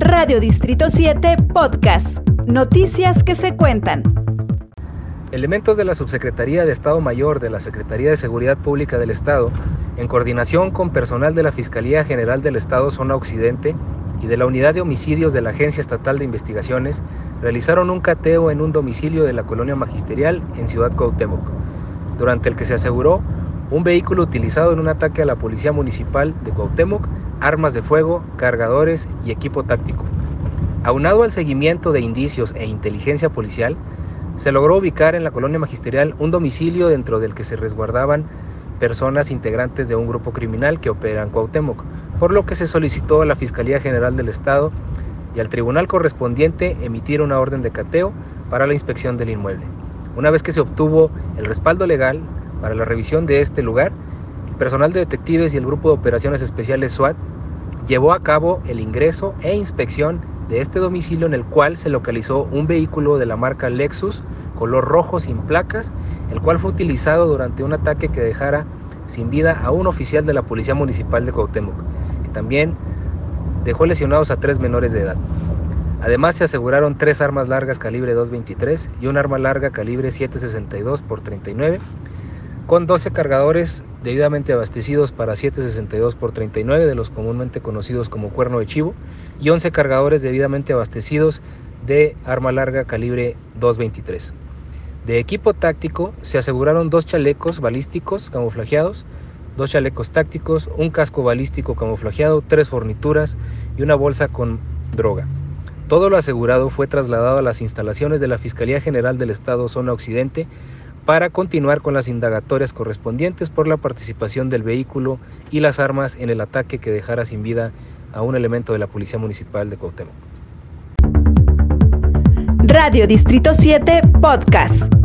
Radio Distrito 7 Podcast. Noticias que se cuentan. Elementos de la Subsecretaría de Estado Mayor de la Secretaría de Seguridad Pública del Estado, en coordinación con personal de la Fiscalía General del Estado Zona Occidente y de la Unidad de Homicidios de la Agencia Estatal de Investigaciones, realizaron un cateo en un domicilio de la colonia magisterial en Ciudad Cuauhtémoc, durante el que se aseguró un vehículo utilizado en un ataque a la Policía Municipal de Cuauhtémoc, armas de fuego, cargadores y equipo táctico. Aunado al seguimiento de indicios e inteligencia policial, se logró ubicar en la colonia magisterial un domicilio dentro del que se resguardaban personas integrantes de un grupo criminal que opera en Cuauhtémoc, por lo que se solicitó a la Fiscalía General del Estado y al tribunal correspondiente emitir una orden de cateo para la inspección del inmueble. Una vez que se obtuvo el respaldo legal para la revisión de este lugar, el personal de detectives y el grupo de operaciones especiales SWAT llevó a cabo el ingreso e inspección de este domicilio en el cual se localizó un vehículo de la marca Lexus color rojo sin placas, el cual fue utilizado durante un ataque que dejara sin vida a un oficial de la Policía Municipal de Cuauhtémoc, que también dejó lesionados a tres menores de edad. Además se aseguraron tres armas largas calibre 223 y un arma larga calibre 762 x 39 con 12 cargadores debidamente abastecidos para 762 x 39 de los comúnmente conocidos como cuerno de chivo y 11 cargadores debidamente abastecidos de arma larga calibre 223. De equipo táctico se aseguraron dos chalecos balísticos camuflajeados, dos chalecos tácticos, un casco balístico camuflajeado, tres fornituras y una bolsa con droga. Todo lo asegurado fue trasladado a las instalaciones de la Fiscalía General del Estado Zona Occidente para continuar con las indagatorias correspondientes por la participación del vehículo y las armas en el ataque que dejara sin vida a un elemento de la Policía Municipal de Cuauhtémoc. Radio Distrito 7 Podcast.